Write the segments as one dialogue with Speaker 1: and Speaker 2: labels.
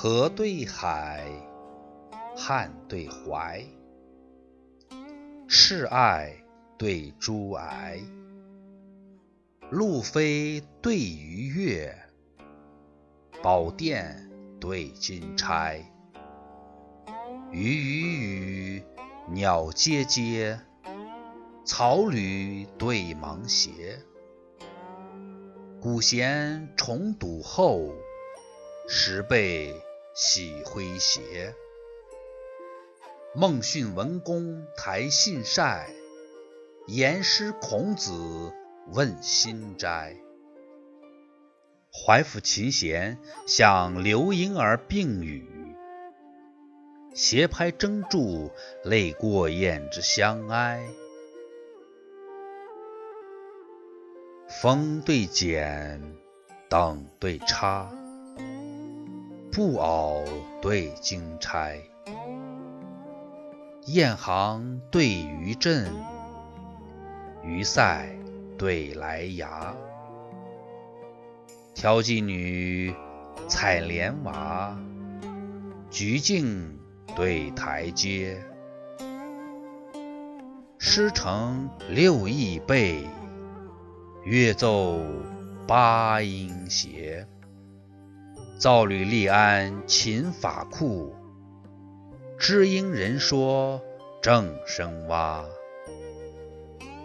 Speaker 1: 河对海，汉对淮，示爱对朱矮，路飞对鱼跃，宝殿对金钗，鱼鱼鱼，鸟喈喈，草履对芒鞋。古弦重笃后，十倍喜诙谐。孟训文公台信晒，言师孔子问心斋。怀抚琴弦向流莺儿并语，斜拍征柱泪过雁之相哀。风对剪，等对插，布袄对金钗，雁行对鱼阵，鱼塞对来牙。挑妓女，采莲娃，菊径对台阶，诗成六义备。乐奏八音谐，造履历安勤法库，知音人说正声蛙。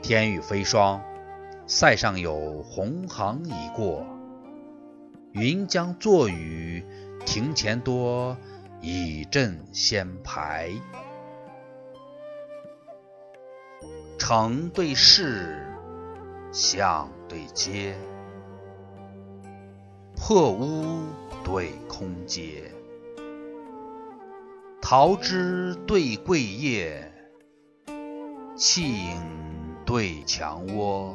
Speaker 1: 天雨飞霜，塞上有鸿行已过。云将作雨，庭前多以阵先排。城对市。巷对街，破屋对空阶，桃枝对桂叶，砌影对墙窝。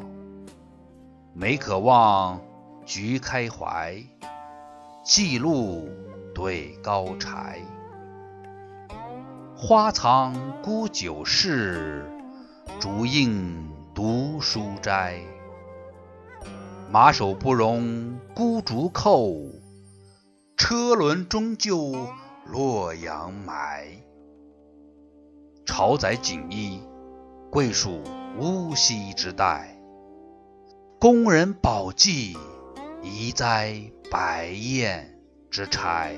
Speaker 1: 梅可望，菊开怀，寄露对高柴。花藏孤酒室，竹映读书斋。马首不容孤竹扣，车轮终究洛阳埋。朝载锦衣，贵属乌溪之代；宫人宝髻，宜栽白燕之钗。